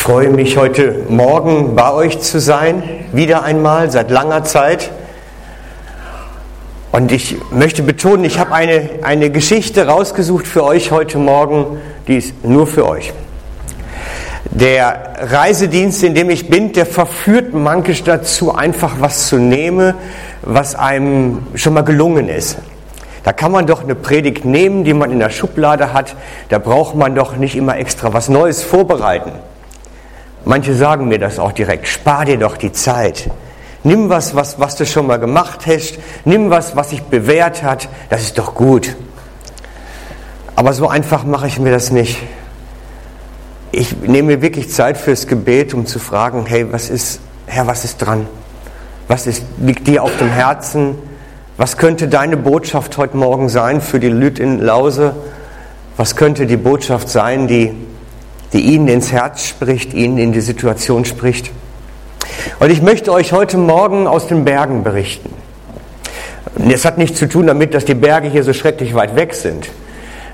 freue mich heute Morgen bei euch zu sein, wieder einmal seit langer Zeit. Und ich möchte betonen, ich habe eine, eine Geschichte rausgesucht für euch heute Morgen, die ist nur für euch. Der Reisedienst, in dem ich bin, der verführt mankisch dazu, einfach was zu nehmen, was einem schon mal gelungen ist. Da kann man doch eine Predigt nehmen, die man in der Schublade hat. Da braucht man doch nicht immer extra was Neues vorbereiten. Manche sagen mir das auch direkt. Spar dir doch die Zeit. Nimm was, was, was du schon mal gemacht hast. Nimm was, was sich bewährt hat. Das ist doch gut. Aber so einfach mache ich mir das nicht. Ich nehme mir wirklich Zeit fürs Gebet, um zu fragen, hey, was ist, Herr, was ist dran? Was ist, liegt dir auf dem Herzen? Was könnte deine Botschaft heute Morgen sein für die Lüt in Lause? Was könnte die Botschaft sein, die die ihnen ins Herz spricht, ihnen in die Situation spricht. Und ich möchte euch heute Morgen aus den Bergen berichten. Es hat nichts zu tun damit, dass die Berge hier so schrecklich weit weg sind.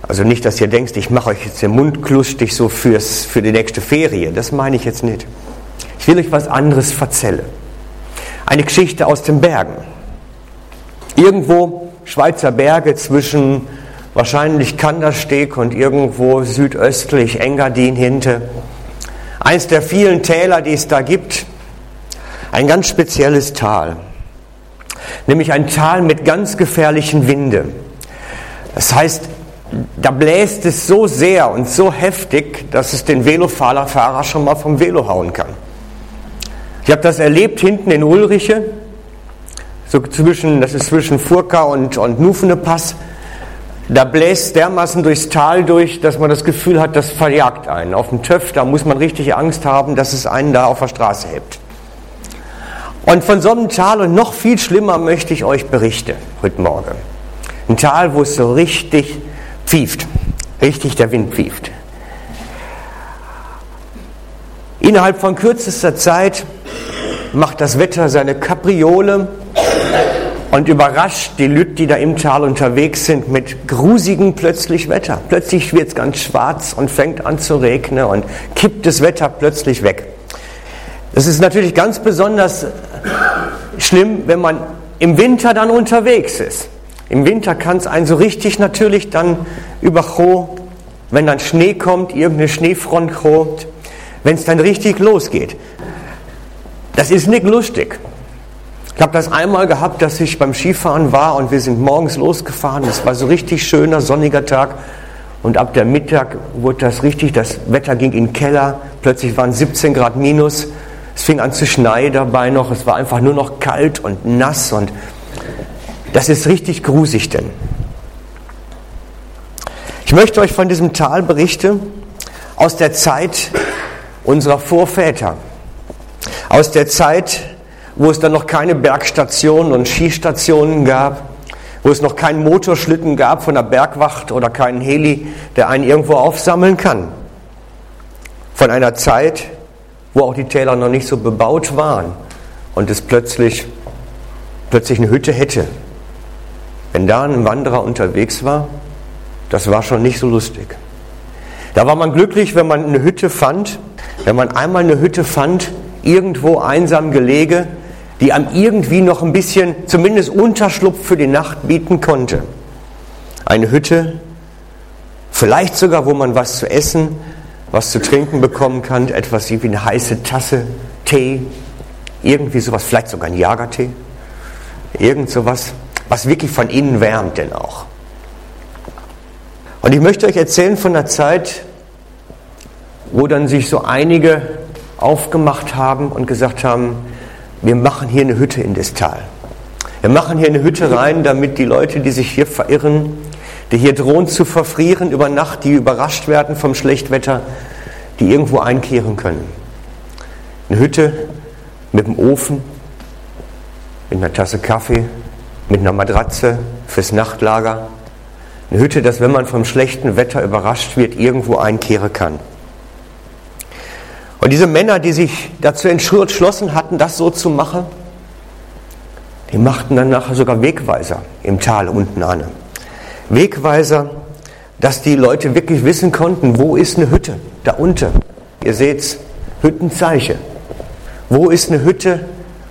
Also nicht, dass ihr denkt, ich mache euch jetzt den Mund klustig so fürs, für die nächste Ferie. Das meine ich jetzt nicht. Ich will euch was anderes erzählen. Eine Geschichte aus den Bergen. Irgendwo Schweizer Berge zwischen wahrscheinlich Kandersteg und irgendwo südöstlich Engadin hinter. Eins der vielen Täler, die es da gibt, ein ganz spezielles Tal, nämlich ein Tal mit ganz gefährlichen Winde. Das heißt, da bläst es so sehr und so heftig, dass es den Velofahrer schon mal vom Velo hauen kann. Ich habe das erlebt hinten in Ulriche, so zwischen, das ist zwischen Furka und, und Nufenepass. Da bläst dermaßen durchs Tal durch, dass man das Gefühl hat, das verjagt einen. Auf dem Töpf, da muss man richtig Angst haben, dass es einen da auf der Straße hebt. Und von so einem Tal und noch viel schlimmer möchte ich euch berichten heute Morgen. Ein Tal, wo es so richtig pfieft, richtig der Wind pfieft. Innerhalb von kürzester Zeit macht das Wetter seine Kapriole und überrascht die Leute, die da im Tal unterwegs sind, mit grusigem plötzlich Wetter. Plötzlich wird es ganz schwarz und fängt an zu regnen und kippt das Wetter plötzlich weg. Das ist natürlich ganz besonders schlimm, wenn man im Winter dann unterwegs ist. Im Winter kann es einen so richtig natürlich dann überkommen, wenn dann Schnee kommt, irgendeine Schneefront kommt, wenn es dann richtig losgeht. Das ist nicht lustig. Ich habe das einmal gehabt, dass ich beim Skifahren war und wir sind morgens losgefahren. Es war so richtig schöner, sonniger Tag. Und ab der Mittag wurde das richtig, das Wetter ging in den Keller. Plötzlich waren 17 Grad minus. Es fing an zu schneien dabei noch. Es war einfach nur noch kalt und nass. Und das ist richtig grusig denn. Ich möchte euch von diesem Tal berichten aus der Zeit unserer Vorväter. Aus der Zeit, wo es dann noch keine Bergstationen und Skistationen gab, wo es noch keinen Motorschlitten gab von der Bergwacht oder keinen Heli, der einen irgendwo aufsammeln kann. Von einer Zeit, wo auch die Täler noch nicht so bebaut waren und es plötzlich, plötzlich eine Hütte hätte. Wenn da ein Wanderer unterwegs war, das war schon nicht so lustig. Da war man glücklich, wenn man eine Hütte fand, wenn man einmal eine Hütte fand, irgendwo einsam gelege, die einem irgendwie noch ein bisschen, zumindest Unterschlupf für die Nacht bieten konnte. Eine Hütte, vielleicht sogar, wo man was zu essen, was zu trinken bekommen kann, etwas wie eine heiße Tasse Tee, irgendwie sowas, vielleicht sogar ein Jagertee, irgend sowas, was wirklich von innen wärmt denn auch. Und ich möchte euch erzählen von einer Zeit, wo dann sich so einige aufgemacht haben und gesagt haben, wir machen hier eine Hütte in das Tal. Wir machen hier eine Hütte rein, damit die Leute, die sich hier verirren, die hier drohen zu verfrieren über Nacht, die überrascht werden vom Schlechtwetter, die irgendwo einkehren können. Eine Hütte mit einem Ofen, mit einer Tasse Kaffee, mit einer Matratze fürs Nachtlager. Eine Hütte, dass wenn man vom schlechten Wetter überrascht wird, irgendwo einkehren kann. Und diese Männer, die sich dazu entschlossen hatten, das so zu machen, die machten dann nachher sogar Wegweiser im Tal unten an. Wegweiser, dass die Leute wirklich wissen konnten, wo ist eine Hütte, da unten. Ihr seht, Hüttenzeichen. Wo ist eine Hütte?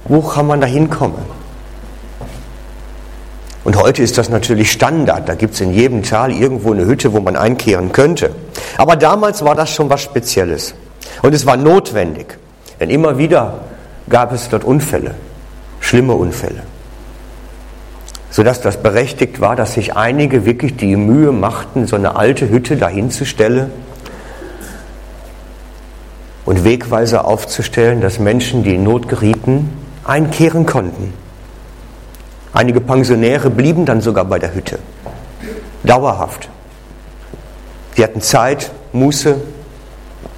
Wo kann man da hinkommen? Und heute ist das natürlich Standard. Da gibt es in jedem Tal irgendwo eine Hütte, wo man einkehren könnte. Aber damals war das schon was Spezielles. Und es war notwendig. Denn immer wieder gab es dort Unfälle, schlimme Unfälle. Sodass das berechtigt war, dass sich einige wirklich die Mühe machten, so eine alte Hütte dahinzustellen und Wegweiser aufzustellen, dass Menschen, die in Not gerieten, einkehren konnten. Einige Pensionäre blieben dann sogar bei der Hütte. Dauerhaft. Die hatten Zeit, Muße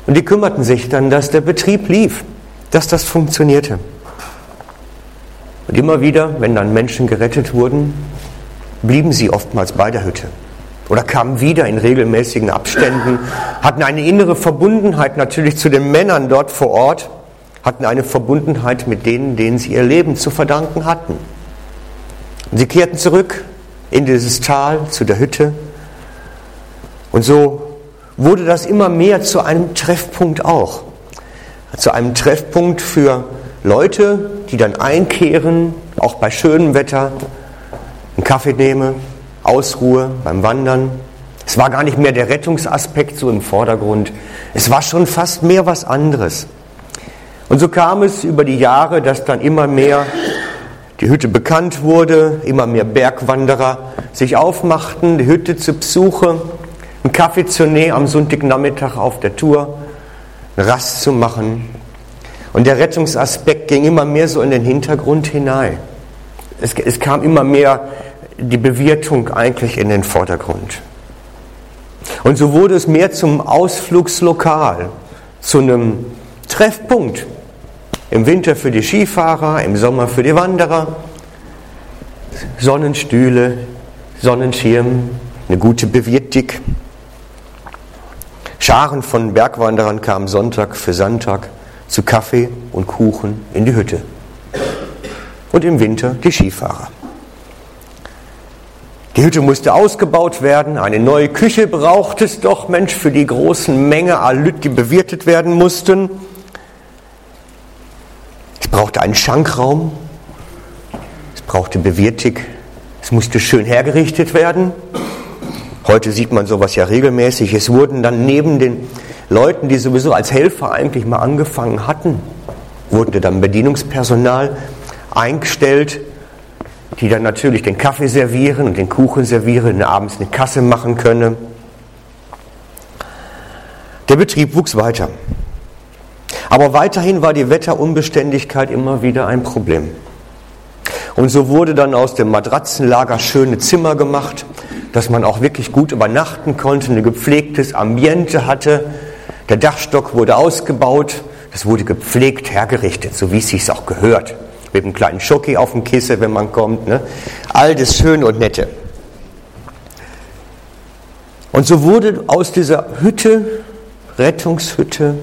und die kümmerten sich dann, dass der Betrieb lief, dass das funktionierte. Und immer wieder, wenn dann Menschen gerettet wurden, blieben sie oftmals bei der Hütte oder kamen wieder in regelmäßigen Abständen, hatten eine innere Verbundenheit natürlich zu den Männern dort vor Ort, hatten eine Verbundenheit mit denen, denen sie ihr Leben zu verdanken hatten. Und sie kehrten zurück in dieses Tal zu der Hütte und so wurde das immer mehr zu einem Treffpunkt auch, zu einem Treffpunkt für Leute, die dann einkehren, auch bei schönem Wetter, einen Kaffee nehmen, Ausruhe beim Wandern. Es war gar nicht mehr der Rettungsaspekt so im Vordergrund. Es war schon fast mehr was anderes. Und so kam es über die Jahre, dass dann immer mehr die Hütte bekannt wurde, immer mehr Bergwanderer sich aufmachten, die Hütte zu besuchen, einen Kaffee zu nehmen am Sonntagnachmittag auf der Tour, Rast zu machen. Und der Rettungsaspekt ging immer mehr so in den Hintergrund hinein. Es, es kam immer mehr die Bewirtung eigentlich in den Vordergrund. Und so wurde es mehr zum Ausflugslokal, zu einem Treffpunkt. Im Winter für die Skifahrer, im Sommer für die Wanderer. Sonnenstühle, Sonnenschirm, eine gute Bewirtung. Scharen von Bergwanderern kamen Sonntag für Sonntag zu Kaffee und Kuchen in die Hütte. Und im Winter die Skifahrer. Die Hütte musste ausgebaut werden, eine neue Küche brauchte es doch, Mensch, für die großen Menge Alüt, die bewirtet werden mussten. Es brauchte einen Schankraum, es brauchte Bewirtig, es musste schön hergerichtet werden. Heute sieht man sowas ja regelmäßig. Es wurden dann neben den Leuten, die sowieso als Helfer eigentlich mal angefangen hatten, wurde dann Bedienungspersonal eingestellt, die dann natürlich den Kaffee servieren und den Kuchen servieren und abends eine Kasse machen können. Der Betrieb wuchs weiter. Aber weiterhin war die Wetterunbeständigkeit immer wieder ein Problem. Und so wurde dann aus dem Matratzenlager schöne Zimmer gemacht, dass man auch wirklich gut übernachten konnte, ein gepflegtes Ambiente hatte. Der Dachstock wurde ausgebaut, das wurde gepflegt hergerichtet, so wie es sich auch gehört mit einem kleinen Schoki auf dem Kissen, wenn man kommt. Ne? All das Schöne und Nette. Und so wurde aus dieser Hütte, Rettungshütte,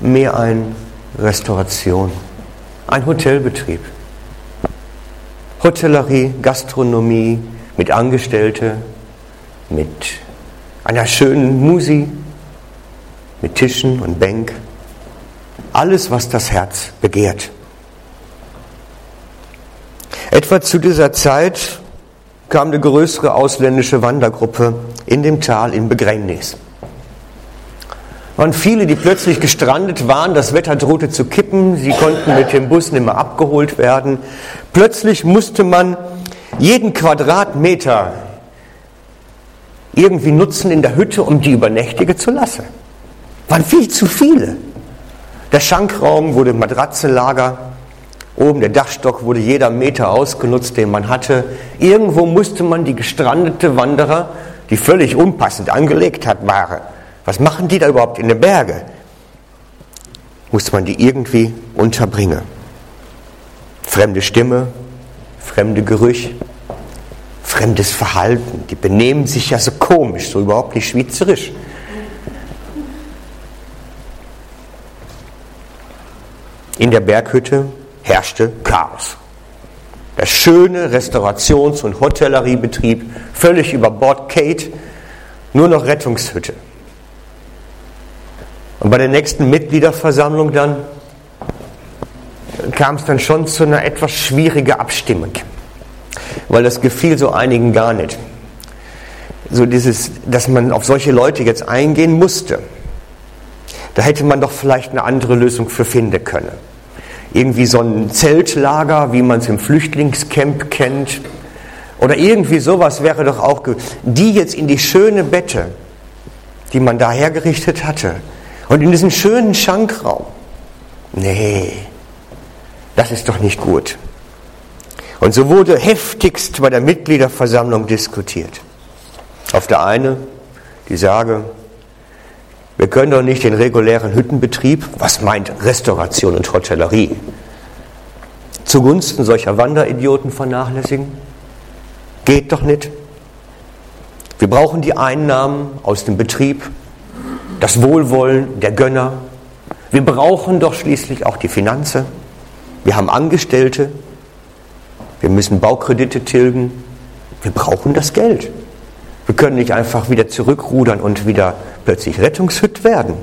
mehr ein Restauration, ein Hotelbetrieb. Hotellerie, Gastronomie mit Angestellte, mit einer schönen Musi, mit Tischen und Bänk. Alles, was das Herz begehrt. Etwa zu dieser Zeit kam eine größere ausländische Wandergruppe in dem Tal in Begräbnis. waren viele, die plötzlich gestrandet waren, das Wetter drohte zu kippen, sie konnten mit dem Bus nicht mehr abgeholt werden. Plötzlich musste man jeden Quadratmeter irgendwie nutzen in der Hütte, um die übernächtige zu lassen. Waren viel zu viele. Der Schankraum wurde Matratzenlager, Oben der Dachstock wurde jeder Meter ausgenutzt, den man hatte. Irgendwo musste man die gestrandete Wanderer, die völlig unpassend angelegt hat, waren. Was machen die da überhaupt in den Bergen? Musste man die irgendwie unterbringen. Fremde Stimme, fremde Gerüche, fremdes Verhalten. Die benehmen sich ja so komisch, so überhaupt nicht schweizerisch. In der Berghütte herrschte Chaos. Der schöne Restaurations- und Hotelleriebetrieb völlig über Bord Kate, nur noch Rettungshütte. Und bei der nächsten Mitgliederversammlung dann kam es dann schon zu einer etwas schwierigen Abstimmung, weil das gefiel so einigen gar nicht. So dieses, dass man auf solche Leute jetzt eingehen musste. Da hätte man doch vielleicht eine andere Lösung für finden können. Irgendwie so ein Zeltlager, wie man es im Flüchtlingscamp kennt. Oder irgendwie sowas wäre doch auch, die jetzt in die schöne Bette, die man da hergerichtet hatte, und in diesem schönen Schankraum. Nee, das ist doch nicht gut. Und so wurde heftigst bei der Mitgliederversammlung diskutiert. Auf der eine die Sage, wir können doch nicht den regulären Hüttenbetrieb, was meint Restauration und Hotellerie, zugunsten solcher Wanderidioten vernachlässigen. Geht doch nicht. Wir brauchen die Einnahmen aus dem Betrieb, das Wohlwollen der Gönner. Wir brauchen doch schließlich auch die Finanzen. Wir haben Angestellte. Wir müssen Baukredite tilgen. Wir brauchen das Geld. Wir können nicht einfach wieder zurückrudern und wieder plötzlich Rettungshüt werden.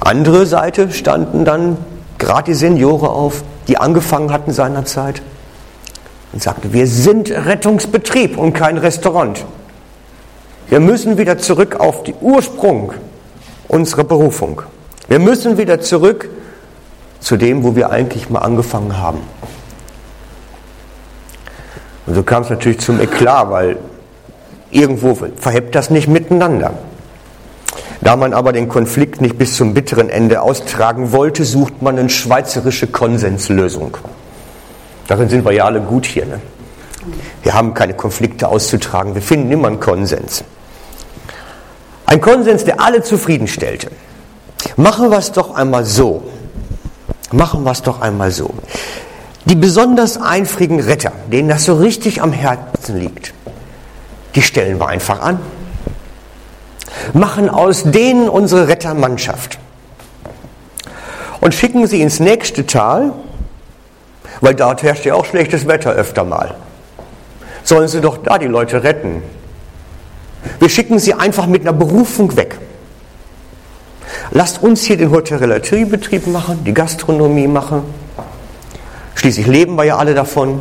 Andere Seite standen dann gerade die Senioren auf, die angefangen hatten seinerzeit und sagten, wir sind Rettungsbetrieb und kein Restaurant. Wir müssen wieder zurück auf die Ursprung unserer Berufung. Wir müssen wieder zurück zu dem, wo wir eigentlich mal angefangen haben. Und so kam es natürlich zum Eklat, weil irgendwo verhebt das nicht miteinander. Da man aber den Konflikt nicht bis zum bitteren Ende austragen wollte, sucht man eine schweizerische Konsenslösung. Darin sind wir ja alle gut hier. Ne? Wir haben keine Konflikte auszutragen, wir finden immer einen Konsens. Ein Konsens, der alle zufriedenstellte. Machen wir es doch einmal so. Machen wir es doch einmal so. Die besonders eifrigen Retter, denen das so richtig am Herzen liegt, die stellen wir einfach an. Machen aus denen unsere Rettermannschaft. Und schicken sie ins nächste Tal, weil dort herrscht ja auch schlechtes Wetter öfter mal. Sollen sie doch da die Leute retten. Wir schicken sie einfach mit einer Berufung weg. Lasst uns hier den Hotelleriebetrieb machen, die Gastronomie machen. Schließlich leben wir ja alle davon.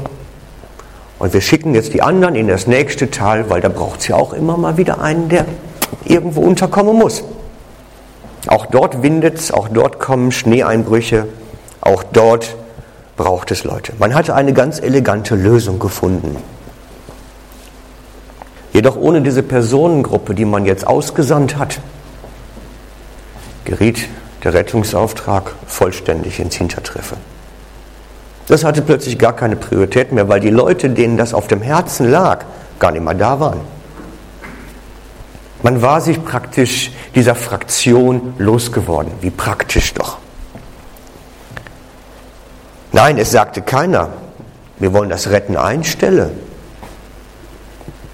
Und wir schicken jetzt die anderen in das nächste Tal, weil da braucht es ja auch immer mal wieder einen, der irgendwo unterkommen muss. Auch dort windet es, auch dort kommen Schneeeinbrüche, auch dort braucht es Leute. Man hatte eine ganz elegante Lösung gefunden. Jedoch ohne diese Personengruppe, die man jetzt ausgesandt hat, geriet der Rettungsauftrag vollständig ins Hintertreffen. Das hatte plötzlich gar keine Priorität mehr, weil die Leute, denen das auf dem Herzen lag, gar nicht mehr da waren. Man war sich praktisch dieser Fraktion losgeworden. Wie praktisch doch. Nein, es sagte keiner, wir wollen das Retten einstellen.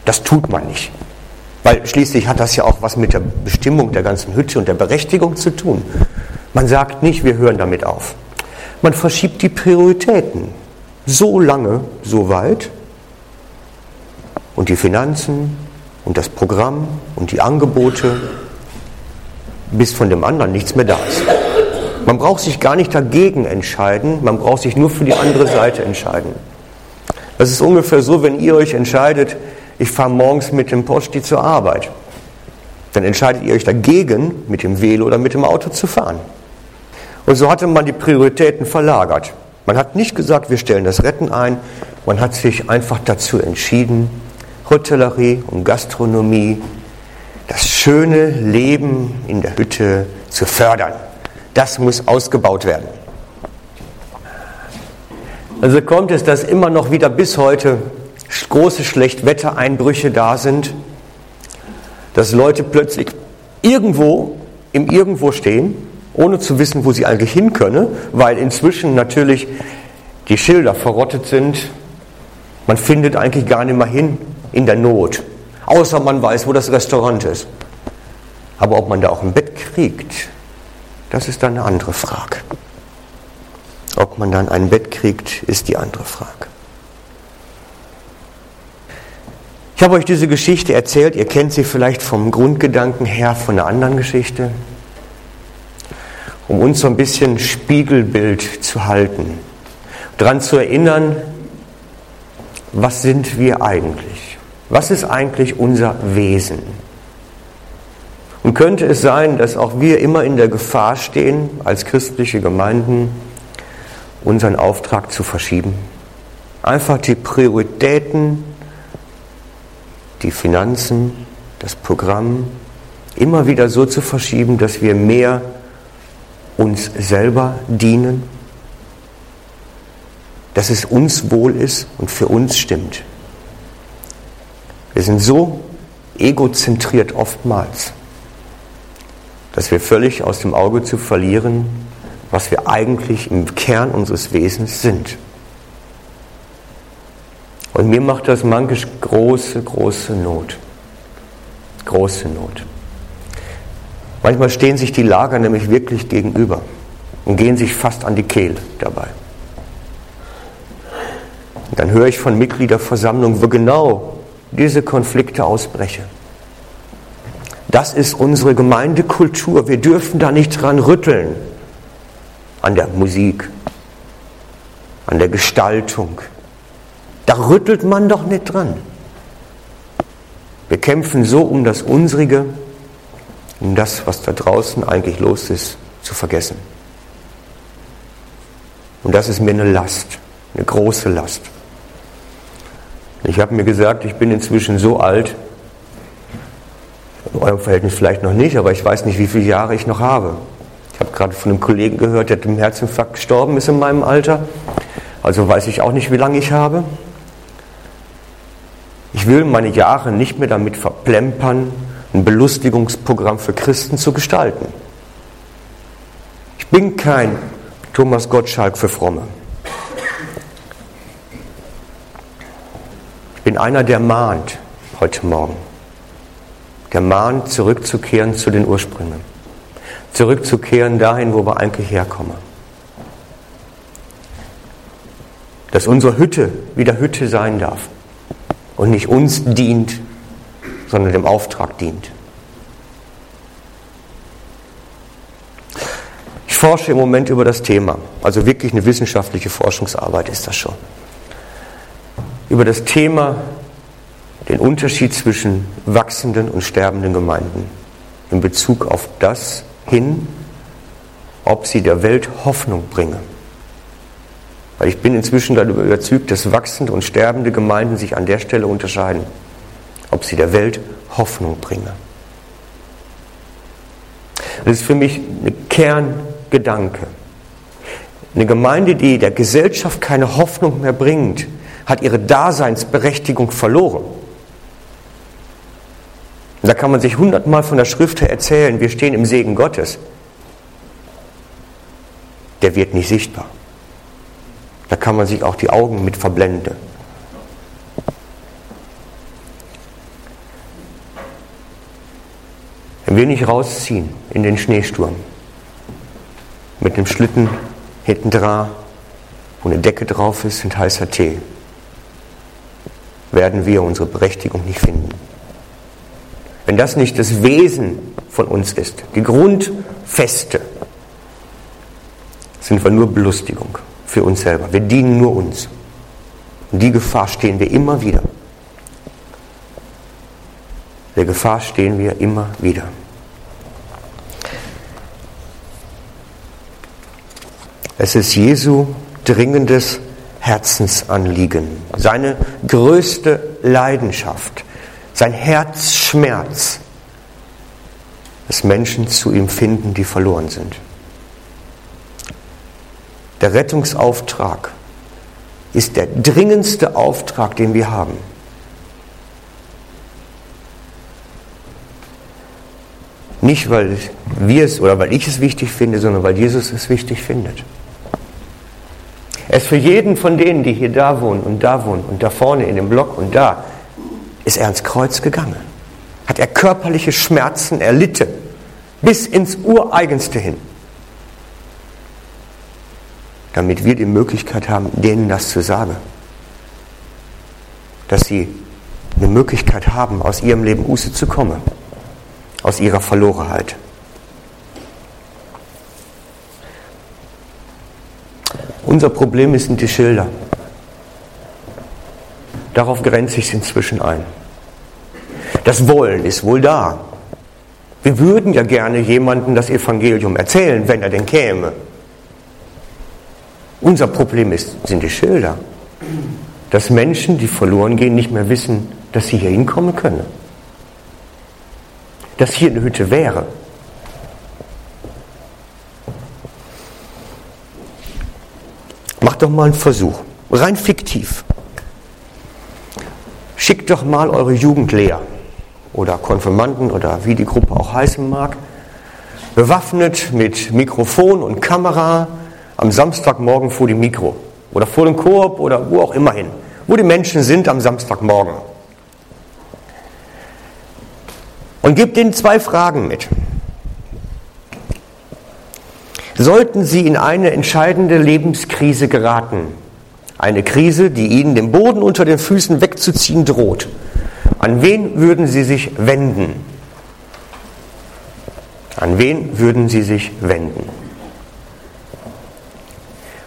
Das tut man nicht. Weil schließlich hat das ja auch was mit der Bestimmung der ganzen Hütte und der Berechtigung zu tun. Man sagt nicht, wir hören damit auf. Man verschiebt die Prioritäten so lange, so weit und die Finanzen und das Programm und die Angebote, bis von dem anderen nichts mehr da ist. Man braucht sich gar nicht dagegen entscheiden, man braucht sich nur für die andere Seite entscheiden. Das ist ungefähr so, wenn ihr euch entscheidet, ich fahre morgens mit dem Posti zur Arbeit. Dann entscheidet ihr euch dagegen, mit dem Velo oder mit dem Auto zu fahren. Und so hatte man die Prioritäten verlagert. Man hat nicht gesagt, wir stellen das Retten ein, man hat sich einfach dazu entschieden, Hotellerie und Gastronomie, das schöne Leben in der Hütte zu fördern. Das muss ausgebaut werden. Also kommt es, dass immer noch wieder bis heute große Schlechtwettereinbrüche da sind, dass Leute plötzlich irgendwo im Irgendwo stehen ohne zu wissen, wo sie eigentlich hin können, weil inzwischen natürlich die Schilder verrottet sind. Man findet eigentlich gar nicht mehr hin in der Not, außer man weiß, wo das Restaurant ist. Aber ob man da auch ein Bett kriegt, das ist dann eine andere Frage. Ob man dann ein Bett kriegt, ist die andere Frage. Ich habe euch diese Geschichte erzählt, ihr kennt sie vielleicht vom Grundgedanken her von einer anderen Geschichte, um uns so ein bisschen Spiegelbild zu halten, daran zu erinnern, was sind wir eigentlich? Was ist eigentlich unser Wesen? Und könnte es sein, dass auch wir immer in der Gefahr stehen, als christliche Gemeinden unseren Auftrag zu verschieben? Einfach die Prioritäten die Finanzen, das Programm immer wieder so zu verschieben, dass wir mehr uns selber dienen, dass es uns wohl ist und für uns stimmt. Wir sind so egozentriert oftmals, dass wir völlig aus dem Auge zu verlieren, was wir eigentlich im Kern unseres Wesens sind. Und mir macht das manchmal große, große Not. Große Not. Manchmal stehen sich die Lager nämlich wirklich gegenüber und gehen sich fast an die Kehle dabei. Und dann höre ich von Mitgliederversammlungen, wo genau diese Konflikte ausbrechen. Das ist unsere Gemeindekultur. Wir dürfen da nicht dran rütteln. An der Musik, an der Gestaltung, da rüttelt man doch nicht dran. Wir kämpfen so um das Unsrige, um das, was da draußen eigentlich los ist, zu vergessen. Und das ist mir eine Last, eine große Last. Ich habe mir gesagt, ich bin inzwischen so alt, in eurem Verhältnis vielleicht noch nicht, aber ich weiß nicht, wie viele Jahre ich noch habe. Ich habe gerade von einem Kollegen gehört, der dem Herzinfarkt gestorben ist in meinem Alter. Also weiß ich auch nicht, wie lange ich habe. Ich will meine Jahre nicht mehr damit verplempern, ein Belustigungsprogramm für Christen zu gestalten. Ich bin kein Thomas Gottschalk für Fromme. Ich bin einer, der mahnt heute Morgen. Der mahnt, zurückzukehren zu den Ursprüngen. Zurückzukehren dahin, wo wir eigentlich herkommen. Dass unsere Hütte wieder Hütte sein darf und nicht uns dient, sondern dem Auftrag dient. Ich forsche im Moment über das Thema, also wirklich eine wissenschaftliche Forschungsarbeit ist das schon. Über das Thema den Unterschied zwischen wachsenden und sterbenden Gemeinden in Bezug auf das hin, ob sie der Welt Hoffnung bringen. Weil ich bin inzwischen darüber überzeugt, dass wachsende und sterbende Gemeinden sich an der Stelle unterscheiden, ob sie der Welt Hoffnung bringen. Das ist für mich ein Kerngedanke. Eine Gemeinde, die der Gesellschaft keine Hoffnung mehr bringt, hat ihre Daseinsberechtigung verloren. Da kann man sich hundertmal von der Schrift her erzählen, wir stehen im Segen Gottes. Der wird nicht sichtbar. Da kann man sich auch die Augen mit verblenden. Wenn wir nicht rausziehen in den Schneesturm, mit einem Schlitten hinten dran, wo eine Decke drauf ist und heißer Tee, werden wir unsere Berechtigung nicht finden. Wenn das nicht das Wesen von uns ist, die Grundfeste, sind wir nur Belustigung für uns selber. Wir dienen nur uns. Und die Gefahr stehen wir immer wieder. Der Gefahr stehen wir immer wieder. Es ist Jesu dringendes Herzensanliegen, seine größte Leidenschaft, sein Herzschmerz, dass Menschen zu ihm finden, die verloren sind. Der Rettungsauftrag ist der dringendste Auftrag, den wir haben. Nicht, weil wir es oder weil ich es wichtig finde, sondern weil Jesus es wichtig findet. Er ist für jeden von denen, die hier da wohnen und da wohnen und da vorne in dem Block und da, ist er ans Kreuz gegangen. Hat er körperliche Schmerzen erlitten, bis ins Ureigenste hin damit wir die Möglichkeit haben, denen das zu sagen. Dass sie eine Möglichkeit haben, aus ihrem Leben Buße zu kommen, aus ihrer Verlorenheit. Unser Problem sind die Schilder. Darauf grenze ich es inzwischen ein. Das Wollen ist wohl da. Wir würden ja gerne jemandem das Evangelium erzählen, wenn er denn käme. Unser Problem ist, sind die Schilder. Dass Menschen, die verloren gehen, nicht mehr wissen, dass sie hier hinkommen können. Dass hier eine Hütte wäre. Macht doch mal einen Versuch, rein fiktiv. Schickt doch mal eure Jugendlehrer oder Konfirmanden oder wie die Gruppe auch heißen mag, bewaffnet mit Mikrofon und Kamera am Samstagmorgen vor dem Mikro oder vor dem Koop oder wo auch immer hin, wo die Menschen sind am Samstagmorgen. Und gebt ihnen zwei Fragen mit. Sollten sie in eine entscheidende Lebenskrise geraten, eine Krise, die ihnen den Boden unter den Füßen wegzuziehen droht, an wen würden Sie sich wenden? An wen würden Sie sich wenden?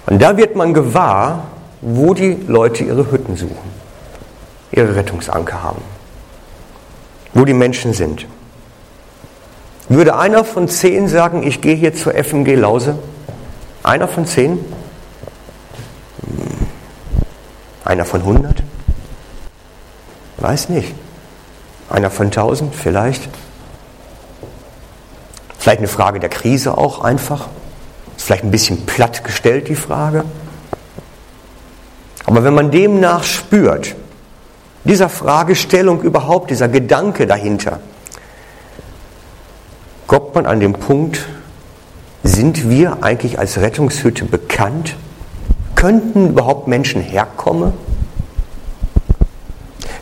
Und da wird man gewahr, wo die Leute ihre Hütten suchen, ihre Rettungsanker haben, wo die Menschen sind. Würde einer von zehn sagen, ich gehe hier zur FMG Lause? Einer von zehn? Hm. Einer von hundert? Weiß nicht. Einer von tausend vielleicht. Vielleicht eine Frage der Krise auch einfach. Vielleicht ein bisschen platt gestellt, die Frage. Aber wenn man demnach spürt, dieser Fragestellung überhaupt, dieser Gedanke dahinter, kommt man an den Punkt, sind wir eigentlich als Rettungshütte bekannt? Könnten überhaupt Menschen herkommen?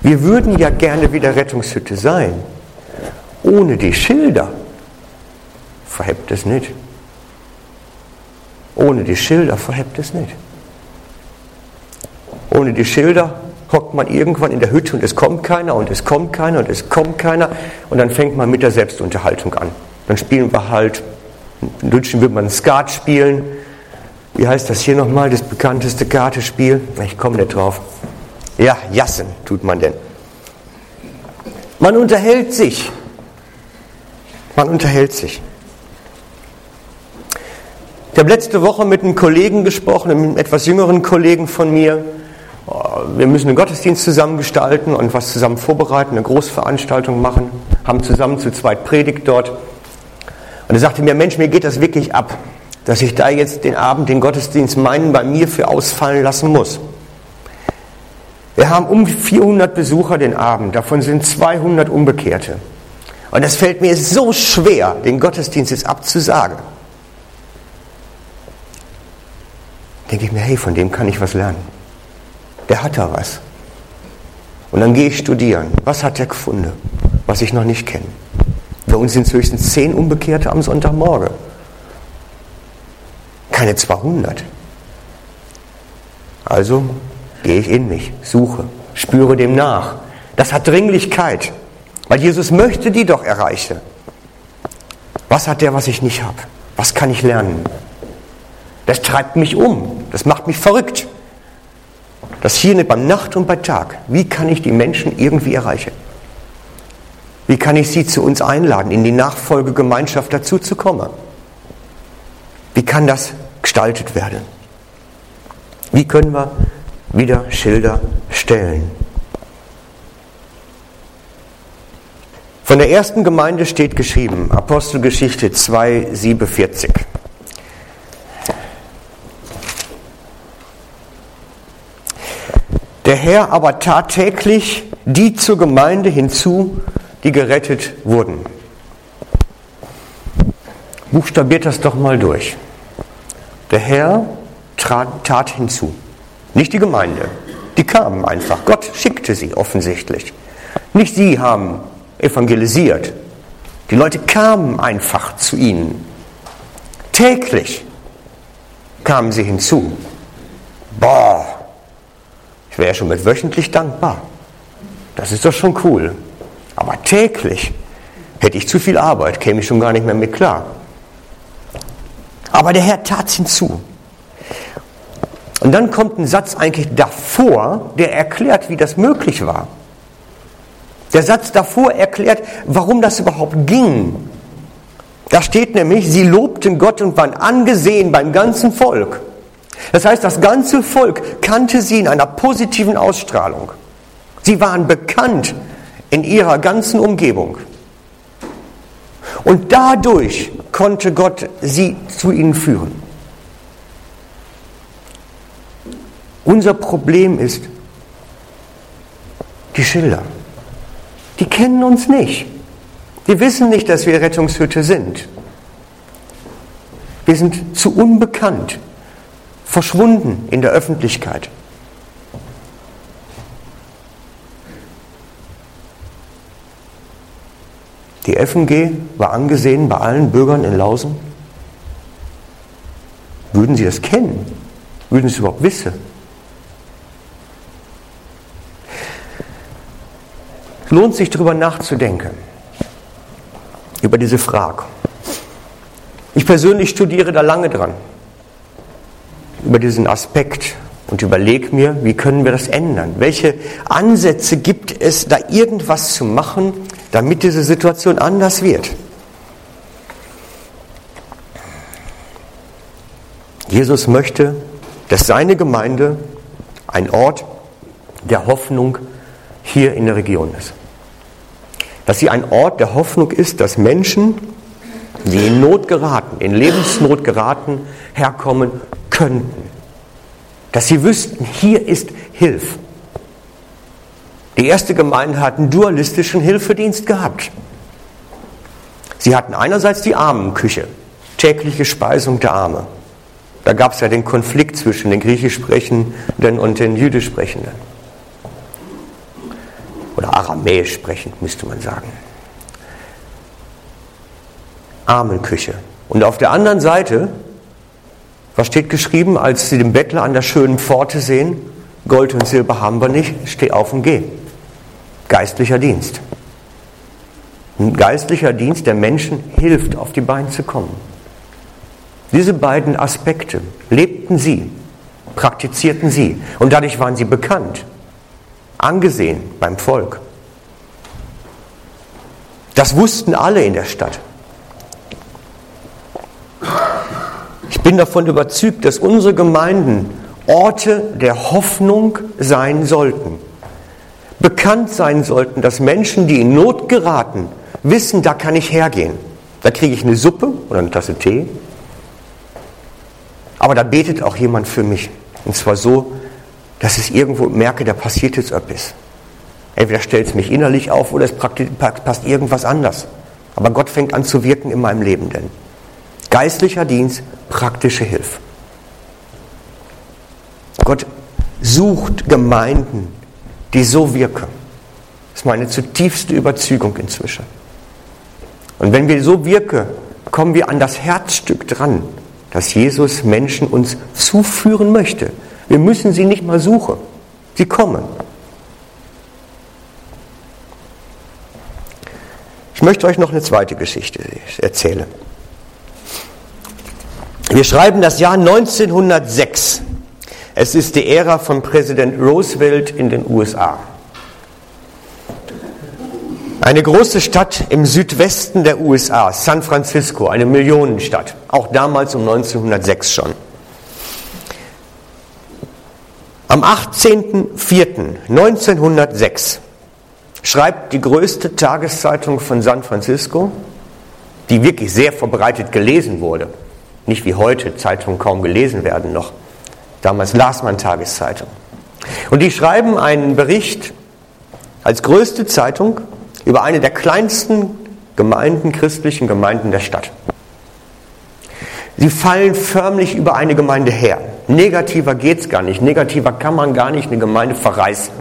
Wir würden ja gerne wieder Rettungshütte sein. Ohne die Schilder verhebt es nicht. Ohne die Schilder verhebt es nicht. Ohne die Schilder hockt man irgendwann in der Hütte und es kommt keiner und es kommt keiner und es kommt keiner und dann fängt man mit der Selbstunterhaltung an. Dann spielen wir halt, in Deutschen würde man Skat spielen. Wie heißt das hier nochmal, das bekannteste Kartespiel? Ich komme nicht drauf. Ja, jassen tut man denn. Man unterhält sich. Man unterhält sich. Ich habe letzte Woche mit einem Kollegen gesprochen, einem etwas jüngeren Kollegen von mir. Wir müssen einen Gottesdienst zusammen gestalten und was zusammen vorbereiten, eine Großveranstaltung machen, haben zusammen zu zweit predigt dort. Und er sagte mir, Mensch, mir geht das wirklich ab, dass ich da jetzt den Abend, den Gottesdienst meinen bei mir für ausfallen lassen muss. Wir haben um 400 Besucher den Abend, davon sind 200 Unbekehrte. Und es fällt mir so schwer, den Gottesdienst jetzt abzusagen. Denke ich mir, hey, von dem kann ich was lernen. Der hat da was. Und dann gehe ich studieren. Was hat der gefunden, was ich noch nicht kenne? Bei uns sind es höchstens 10 Unbekehrte am Sonntagmorgen. Keine 200. Also gehe ich in mich, suche, spüre dem nach. Das hat Dringlichkeit, weil Jesus möchte die doch erreichen. Was hat der, was ich nicht habe? Was kann ich lernen? Das treibt mich um, das macht mich verrückt. Das hier beim Nacht und bei Tag. Wie kann ich die Menschen irgendwie erreichen? Wie kann ich sie zu uns einladen, in die Nachfolgegemeinschaft dazu zu kommen? Wie kann das gestaltet werden? Wie können wir wieder Schilder stellen. Von der ersten Gemeinde steht geschrieben, Apostelgeschichte 2, 47. Der Herr aber tat täglich die zur Gemeinde hinzu, die gerettet wurden. Buchstabiert das doch mal durch. Der Herr tat hinzu. Nicht die Gemeinde. Die kamen einfach. Gott schickte sie offensichtlich. Nicht sie haben evangelisiert. Die Leute kamen einfach zu ihnen. Täglich kamen sie hinzu. Boah, ich wäre schon mit wöchentlich dankbar. Das ist doch schon cool. Aber täglich hätte ich zu viel Arbeit, käme ich schon gar nicht mehr mit klar. Aber der Herr tat hinzu. Und dann kommt ein Satz eigentlich davor, der erklärt, wie das möglich war. Der Satz davor erklärt, warum das überhaupt ging. Da steht nämlich, sie lobten Gott und waren angesehen beim ganzen Volk. Das heißt, das ganze Volk kannte sie in einer positiven Ausstrahlung. Sie waren bekannt in ihrer ganzen Umgebung. Und dadurch konnte Gott sie zu ihnen führen. Unser Problem ist die Schilder. Die kennen uns nicht. Die wissen nicht, dass wir Rettungshütte sind. Wir sind zu unbekannt, verschwunden in der Öffentlichkeit. Die FNG war angesehen bei allen Bürgern in Lausen. Würden sie das kennen? Würden sie es überhaupt wissen? Lohnt sich darüber nachzudenken, über diese Frage. Ich persönlich studiere da lange dran, über diesen Aspekt und überlege mir, wie können wir das ändern? Welche Ansätze gibt es, da irgendwas zu machen, damit diese Situation anders wird. Jesus möchte, dass seine Gemeinde ein Ort der Hoffnung hier in der Region ist. Dass sie ein Ort der Hoffnung ist, dass Menschen, die in Not geraten, in Lebensnot geraten, herkommen könnten. Dass sie wüssten, hier ist Hilfe. Die erste Gemeinde hat einen dualistischen Hilfedienst gehabt. Sie hatten einerseits die Armenküche, tägliche Speisung der Arme. Da gab es ja den Konflikt zwischen den griechisch Sprechenden und den jüdisch Sprechenden. Oder aramäisch sprechend, müsste man sagen. Armenküche. Und auf der anderen Seite, was steht geschrieben, als sie den Bettler an der schönen Pforte sehen? Gold und Silber haben wir nicht, steh auf und geh geistlicher Dienst. Ein geistlicher Dienst, der Menschen hilft, auf die Beine zu kommen. Diese beiden Aspekte lebten sie, praktizierten sie und dadurch waren sie bekannt, angesehen beim Volk. Das wussten alle in der Stadt. Ich bin davon überzeugt, dass unsere Gemeinden Orte der Hoffnung sein sollten bekannt sein sollten, dass Menschen, die in Not geraten, wissen, da kann ich hergehen. Da kriege ich eine Suppe oder eine Tasse Tee. Aber da betet auch jemand für mich. Und zwar so, dass ich irgendwo merke, da passiert jetzt etwas. Entweder stellt es mich innerlich auf oder es passt irgendwas anders. Aber Gott fängt an zu wirken in meinem Leben denn. Geistlicher Dienst, praktische Hilfe. Gott sucht Gemeinden, die so wirken. Das ist meine zutiefste Überzeugung inzwischen. Und wenn wir so wirken, kommen wir an das Herzstück dran, dass Jesus Menschen uns zuführen möchte. Wir müssen sie nicht mal suchen. Sie kommen. Ich möchte euch noch eine zweite Geschichte erzählen. Wir schreiben das Jahr 1906. Es ist die Ära von Präsident Roosevelt in den USA. Eine große Stadt im Südwesten der USA, San Francisco, eine Millionenstadt, auch damals um 1906 schon. Am 18.04.1906 schreibt die größte Tageszeitung von San Francisco, die wirklich sehr verbreitet gelesen wurde, nicht wie heute Zeitungen kaum gelesen werden noch, Damals las man Tageszeitung. Und die schreiben einen Bericht als größte Zeitung über eine der kleinsten Gemeinden, christlichen Gemeinden der Stadt. Sie fallen förmlich über eine Gemeinde her. Negativer geht es gar nicht. Negativer kann man gar nicht eine Gemeinde verreißen.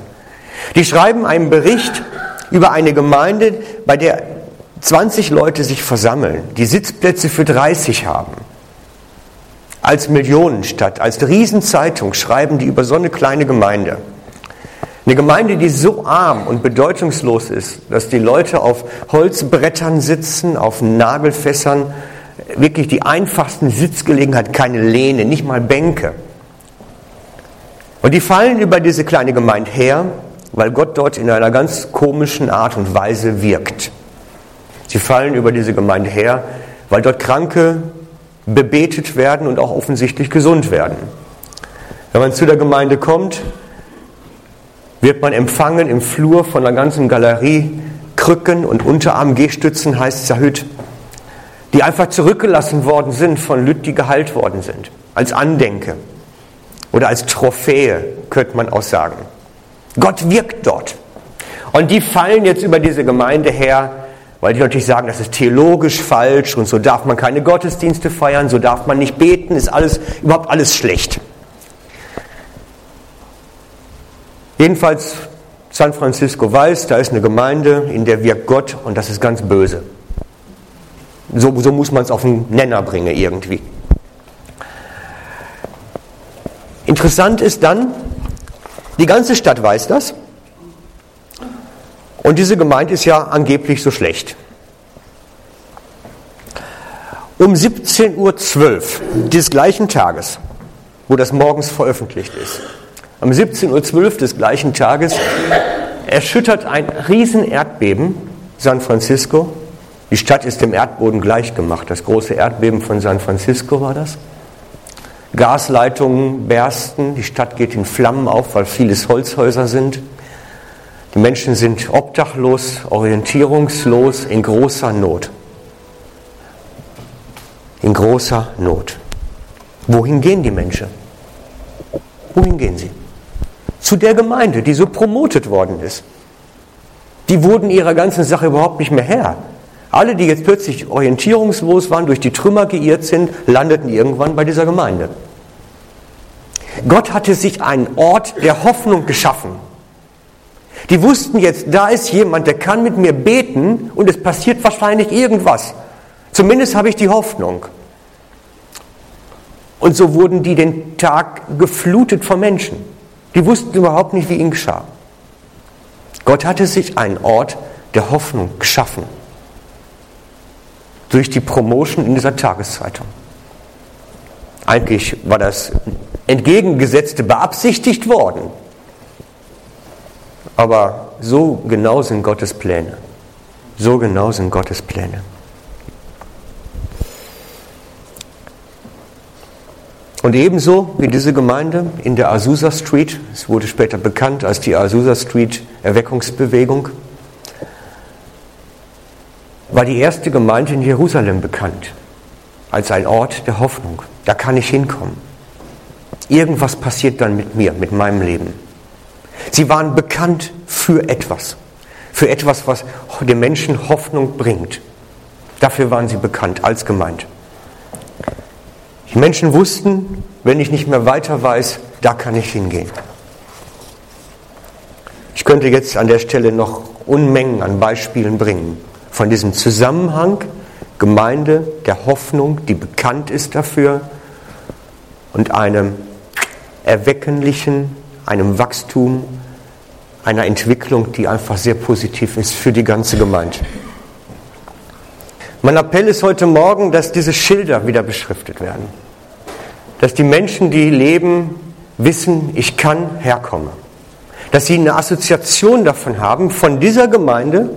Die schreiben einen Bericht über eine Gemeinde, bei der 20 Leute sich versammeln, die Sitzplätze für 30 haben als Millionenstadt, als Riesenzeitung schreiben die über so eine kleine Gemeinde. Eine Gemeinde, die so arm und bedeutungslos ist, dass die Leute auf Holzbrettern sitzen, auf Nagelfässern, wirklich die einfachsten Sitzgelegenheiten, keine Lehne, nicht mal Bänke. Und die fallen über diese kleine Gemeinde her, weil Gott dort in einer ganz komischen Art und Weise wirkt. Sie fallen über diese Gemeinde her, weil dort Kranke bebetet werden und auch offensichtlich gesund werden. Wenn man zu der Gemeinde kommt, wird man empfangen im Flur von der ganzen Galerie Krücken und Unterarm-Gehstützen, heißt erhöht, die einfach zurückgelassen worden sind von Lüt, die geheilt worden sind. Als Andenke oder als Trophäe, könnte man auch sagen. Gott wirkt dort. Und die fallen jetzt über diese Gemeinde her, weil die natürlich sagen, das ist theologisch falsch und so darf man keine Gottesdienste feiern, so darf man nicht beten, ist alles, überhaupt alles schlecht. Jedenfalls San Francisco weiß, da ist eine Gemeinde, in der wirkt Gott und das ist ganz böse. So, so muss man es auf den Nenner bringen irgendwie. Interessant ist dann, die ganze Stadt weiß das und diese Gemeinde ist ja angeblich so schlecht. Um 17.12 Uhr des gleichen Tages, wo das morgens veröffentlicht ist, um 17.12 Uhr des gleichen Tages erschüttert ein Riesenerdbeben San Francisco. Die Stadt ist dem Erdboden gleichgemacht. Das große Erdbeben von San Francisco war das. Gasleitungen bersten, die Stadt geht in Flammen auf, weil vieles Holzhäuser sind. Die Menschen sind obdachlos, orientierungslos, in großer Not. In großer Not. Wohin gehen die Menschen? Wohin gehen sie? Zu der Gemeinde, die so promotet worden ist. Die wurden ihrer ganzen Sache überhaupt nicht mehr Herr. Alle, die jetzt plötzlich orientierungslos waren, durch die Trümmer geirrt sind, landeten irgendwann bei dieser Gemeinde. Gott hatte sich einen Ort der Hoffnung geschaffen. Die wussten jetzt, da ist jemand, der kann mit mir beten und es passiert wahrscheinlich irgendwas. Zumindest habe ich die Hoffnung. Und so wurden die den Tag geflutet von Menschen. Die wussten überhaupt nicht, wie ihnen geschah. Gott hatte sich einen Ort der Hoffnung geschaffen. Durch die Promotion in dieser Tageszeitung. Eigentlich war das entgegengesetzte beabsichtigt worden. Aber so genau sind Gottes Pläne. So genau sind Gottes Pläne. Und ebenso wie diese Gemeinde in der Azusa Street, es wurde später bekannt als die Azusa Street Erweckungsbewegung, war die erste Gemeinde in Jerusalem bekannt als ein Ort der Hoffnung. Da kann ich hinkommen. Irgendwas passiert dann mit mir, mit meinem Leben. Sie waren bekannt für etwas, für etwas, was den Menschen Hoffnung bringt. Dafür waren sie bekannt als Gemeinde. Die Menschen wussten, wenn ich nicht mehr weiter weiß, da kann ich hingehen. Ich könnte jetzt an der Stelle noch Unmengen an Beispielen bringen von diesem Zusammenhang Gemeinde der Hoffnung, die bekannt ist dafür, und einem erweckenlichen einem Wachstum, einer Entwicklung, die einfach sehr positiv ist für die ganze Gemeinde. Mein Appell ist heute Morgen, dass diese Schilder wieder beschriftet werden. Dass die Menschen, die leben, wissen, ich kann herkommen. Dass sie eine Assoziation davon haben, von dieser Gemeinde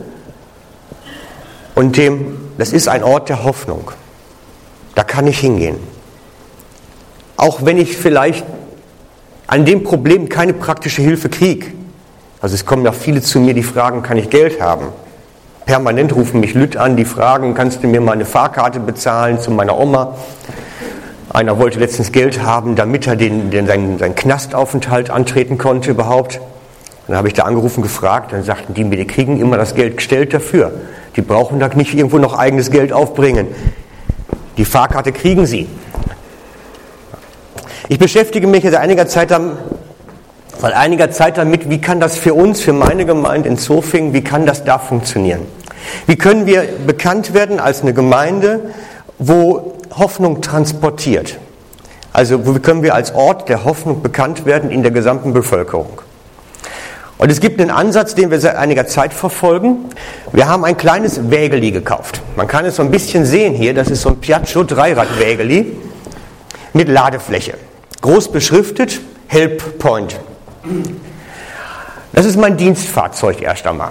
und dem, das ist ein Ort der Hoffnung. Da kann ich hingehen. Auch wenn ich vielleicht an dem Problem keine praktische Hilfe kriege. Also es kommen ja viele zu mir, die fragen, kann ich Geld haben? Permanent rufen mich Lüt an, die fragen, kannst du mir mal eine Fahrkarte bezahlen zu meiner Oma? Einer wollte letztens Geld haben, damit er den, den, seinen, seinen Knastaufenthalt antreten konnte überhaupt. Dann habe ich da angerufen, gefragt, dann sagten die mir, die kriegen immer das Geld gestellt dafür. Die brauchen da nicht irgendwo noch eigenes Geld aufbringen. Die Fahrkarte kriegen sie. Ich beschäftige mich seit einiger Zeit, seit einiger Zeit damit, wie kann das für uns, für meine Gemeinde in Zofingen, wie kann das da funktionieren? Wie können wir bekannt werden als eine Gemeinde, wo Hoffnung transportiert? Also wie können wir als Ort der Hoffnung bekannt werden in der gesamten Bevölkerung? Und es gibt einen Ansatz, den wir seit einiger Zeit verfolgen. Wir haben ein kleines Wägeli gekauft. Man kann es so ein bisschen sehen hier. Das ist so ein Piaggio Dreirad-Wägeli mit Ladefläche. Groß beschriftet, Help Point. Das ist mein Dienstfahrzeug erst einmal.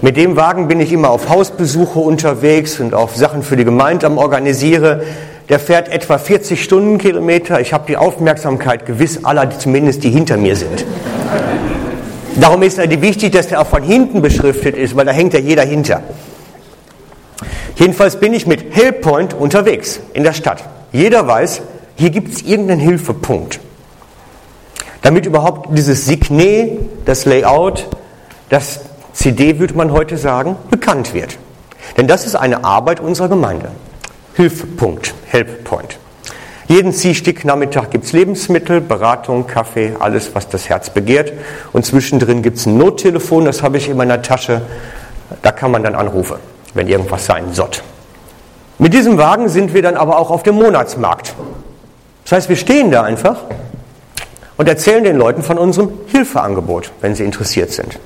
Mit dem Wagen bin ich immer auf Hausbesuche unterwegs und auf Sachen für die Gemeinde am Organisiere. Der fährt etwa 40 Stundenkilometer. Ich habe die Aufmerksamkeit gewiss aller, zumindest die hinter mir sind. Darum ist es wichtig, dass der auch von hinten beschriftet ist, weil da hängt ja jeder hinter. Jedenfalls bin ich mit Hellpoint unterwegs in der Stadt. Jeder weiß, hier gibt es irgendeinen Hilfepunkt. Damit überhaupt dieses Signet, das Layout, das CD, würde man heute sagen, bekannt wird. Denn das ist eine Arbeit unserer Gemeinde. Hilfepunkt, Helppoint. Jeden Ziehstick-Nachmittag gibt es Lebensmittel, Beratung, Kaffee, alles, was das Herz begehrt. Und zwischendrin gibt es ein Nottelefon, das habe ich in meiner Tasche. Da kann man dann anrufen, wenn irgendwas sein soll. Mit diesem Wagen sind wir dann aber auch auf dem Monatsmarkt. Das heißt, wir stehen da einfach und erzählen den Leuten von unserem Hilfeangebot, wenn sie interessiert sind.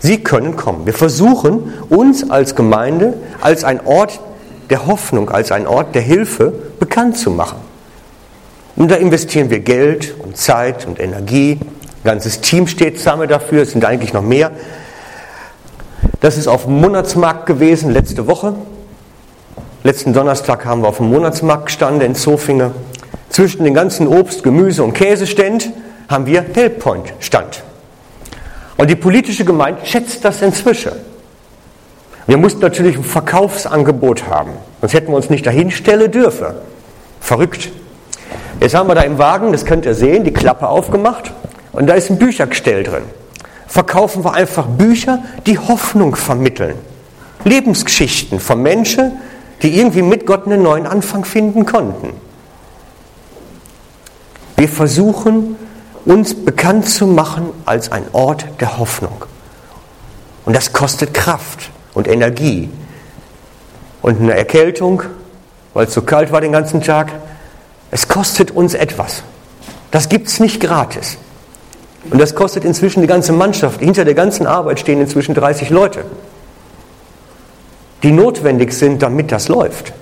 Sie können kommen. Wir versuchen uns als Gemeinde, als ein Ort der Hoffnung, als ein Ort der Hilfe bekannt zu machen. Und da investieren wir Geld und Zeit und Energie. Ein ganzes Team steht zusammen dafür, es sind eigentlich noch mehr. Das ist auf dem Monatsmarkt gewesen, letzte Woche. Letzten Donnerstag haben wir auf dem Monatsmarkt gestanden in Zofingen. Zwischen den ganzen Obst-, Gemüse- und Käseständ haben wir Helppoint-Stand. Und die politische Gemeinde schätzt das inzwischen. Wir mussten natürlich ein Verkaufsangebot haben, sonst hätten wir uns nicht dahinstellen dürfen. Verrückt. Jetzt haben wir da im Wagen, das könnt ihr sehen, die Klappe aufgemacht und da ist ein Büchergestell drin. Verkaufen wir einfach Bücher, die Hoffnung vermitteln. Lebensgeschichten von Menschen, die irgendwie mit Gott einen neuen Anfang finden konnten. Wir versuchen, uns bekannt zu machen als ein Ort der Hoffnung. Und das kostet Kraft und Energie. Und eine Erkältung, weil es so kalt war den ganzen Tag, es kostet uns etwas. Das gibt es nicht gratis. Und das kostet inzwischen die ganze Mannschaft. Hinter der ganzen Arbeit stehen inzwischen 30 Leute, die notwendig sind, damit das läuft.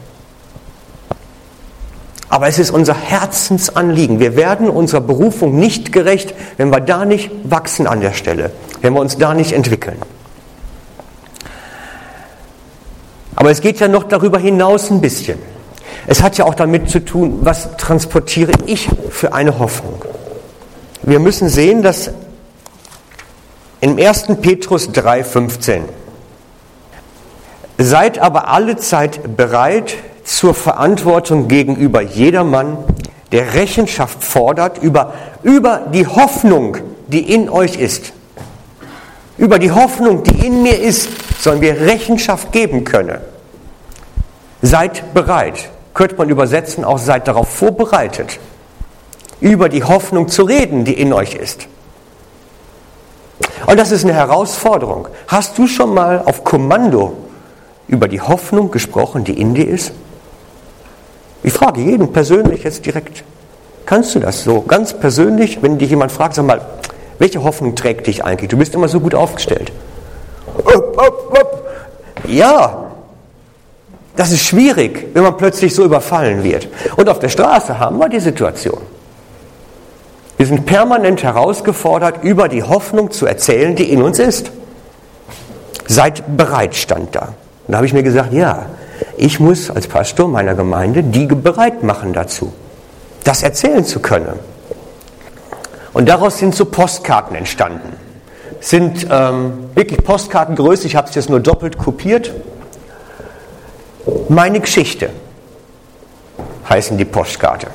Aber es ist unser Herzensanliegen. Wir werden unserer Berufung nicht gerecht, wenn wir da nicht wachsen an der Stelle, wenn wir uns da nicht entwickeln. Aber es geht ja noch darüber hinaus ein bisschen. Es hat ja auch damit zu tun, was transportiere ich für eine Hoffnung. Wir müssen sehen, dass im 1. Petrus 3,15 Seid aber alle Zeit bereit zur Verantwortung gegenüber jedermann, der Rechenschaft fordert über, über die Hoffnung, die in euch ist. Über die Hoffnung, die in mir ist, sollen wir Rechenschaft geben können. Seid bereit könnte man übersetzen, auch seid darauf vorbereitet, über die Hoffnung zu reden, die in euch ist. Und das ist eine Herausforderung. Hast du schon mal auf Kommando über die Hoffnung gesprochen, die in dir ist? Ich frage jeden persönlich jetzt direkt. Kannst du das so ganz persönlich, wenn dich jemand fragt, sag mal, welche Hoffnung trägt dich eigentlich? Du bist immer so gut aufgestellt. Ja, das ist schwierig, wenn man plötzlich so überfallen wird. Und auf der Straße haben wir die Situation. Wir sind permanent herausgefordert, über die Hoffnung zu erzählen, die in uns ist. Seid bereit, stand da. Und da habe ich mir gesagt, ja, ich muss als Pastor meiner Gemeinde die bereit machen dazu, das erzählen zu können. Und daraus sind so Postkarten entstanden. Sind ähm, wirklich Postkartengröße, ich habe es jetzt nur doppelt kopiert. Meine Geschichte heißen die Postkarte.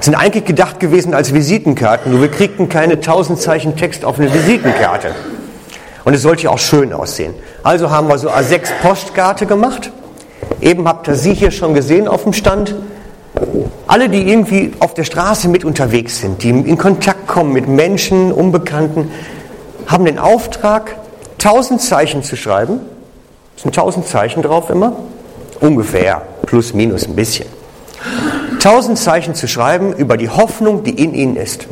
Sind eigentlich gedacht gewesen als Visitenkarten, nur wir kriegten keine tausend Zeichen Text auf eine Visitenkarte. Und es sollte ja auch schön aussehen. Also haben wir so A6 Postkarte gemacht. Eben habt ihr sie hier schon gesehen auf dem Stand. Alle, die irgendwie auf der Straße mit unterwegs sind, die in Kontakt kommen mit Menschen, Unbekannten, haben den Auftrag, tausend Zeichen zu schreiben. Es sind tausend Zeichen drauf immer. Ungefähr, plus minus ein bisschen. Tausend Zeichen zu schreiben über die Hoffnung, die in ihnen ist.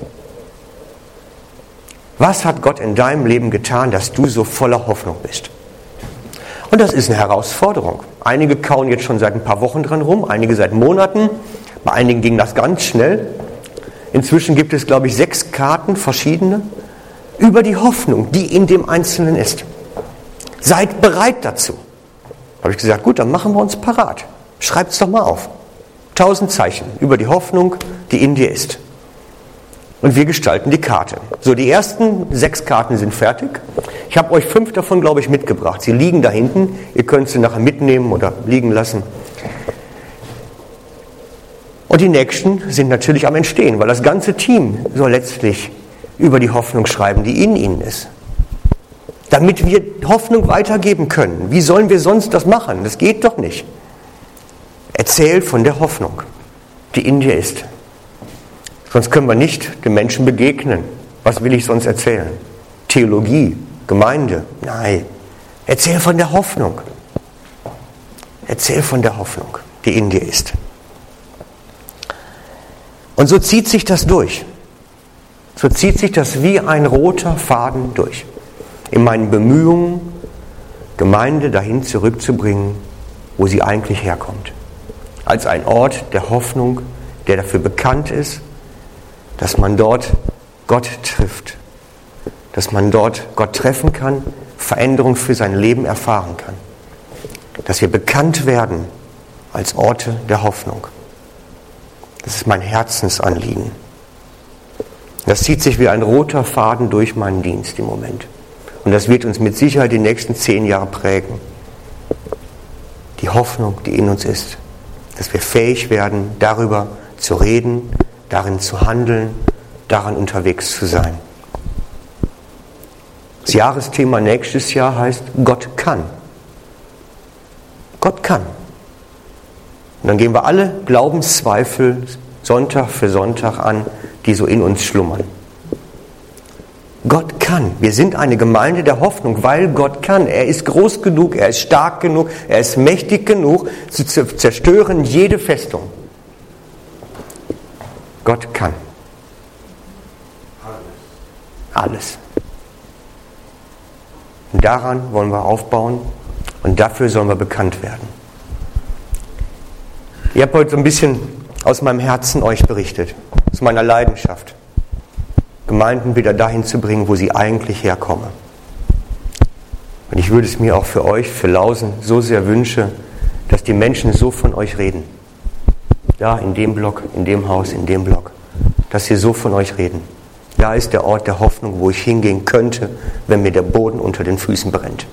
Was hat Gott in deinem Leben getan, dass du so voller Hoffnung bist? Und das ist eine Herausforderung. Einige kauen jetzt schon seit ein paar Wochen dran rum, einige seit Monaten. Bei einigen ging das ganz schnell. Inzwischen gibt es, glaube ich, sechs Karten, verschiedene, über die Hoffnung, die in dem Einzelnen ist. Seid bereit dazu. Habe ich gesagt, gut, dann machen wir uns parat. Schreibt es doch mal auf. Tausend Zeichen über die Hoffnung, die in dir ist. Und wir gestalten die Karte. So, die ersten sechs Karten sind fertig. Ich habe euch fünf davon, glaube ich, mitgebracht. Sie liegen da hinten. Ihr könnt sie nachher mitnehmen oder liegen lassen. Und die nächsten sind natürlich am Entstehen, weil das ganze Team soll letztlich über die Hoffnung schreiben, die in ihnen ist. Damit wir Hoffnung weitergeben können. Wie sollen wir sonst das machen? Das geht doch nicht. Erzähl von der Hoffnung, die in dir ist. Sonst können wir nicht den Menschen begegnen. Was will ich sonst erzählen? Theologie, Gemeinde? Nein. Erzähl von der Hoffnung. Erzähl von der Hoffnung, die in dir ist. Und so zieht sich das durch. So zieht sich das wie ein roter Faden durch. In meinen Bemühungen, Gemeinde dahin zurückzubringen, wo sie eigentlich herkommt. Als ein Ort der Hoffnung, der dafür bekannt ist, dass man dort Gott trifft, dass man dort Gott treffen kann, Veränderung für sein Leben erfahren kann, dass wir bekannt werden als Orte der Hoffnung. Das ist mein Herzensanliegen. Das zieht sich wie ein roter Faden durch meinen Dienst im Moment. Und das wird uns mit Sicherheit die nächsten zehn Jahre prägen. Die Hoffnung, die in uns ist, dass wir fähig werden, darüber zu reden, darin zu handeln, daran unterwegs zu sein. Das Jahresthema nächstes Jahr heißt Gott kann. Gott kann. Und dann gehen wir alle Glaubenszweifel Sonntag für Sonntag an, die so in uns schlummern. Gott kann. Wir sind eine Gemeinde der Hoffnung, weil Gott kann. Er ist groß genug, er ist stark genug, er ist mächtig genug zu zerstören jede Festung. Gott kann. Alles. Und daran wollen wir aufbauen und dafür sollen wir bekannt werden. Ich habe heute so ein bisschen aus meinem Herzen euch berichtet, aus meiner Leidenschaft, Gemeinden wieder dahin zu bringen, wo sie eigentlich herkommen. Und ich würde es mir auch für euch, für Lausen, so sehr wünschen, dass die Menschen so von euch reden. Da, in dem Block, in dem Haus, in dem Block. Dass sie so von euch reden. Da ist der Ort der Hoffnung, wo ich hingehen könnte, wenn mir der Boden unter den Füßen brennt.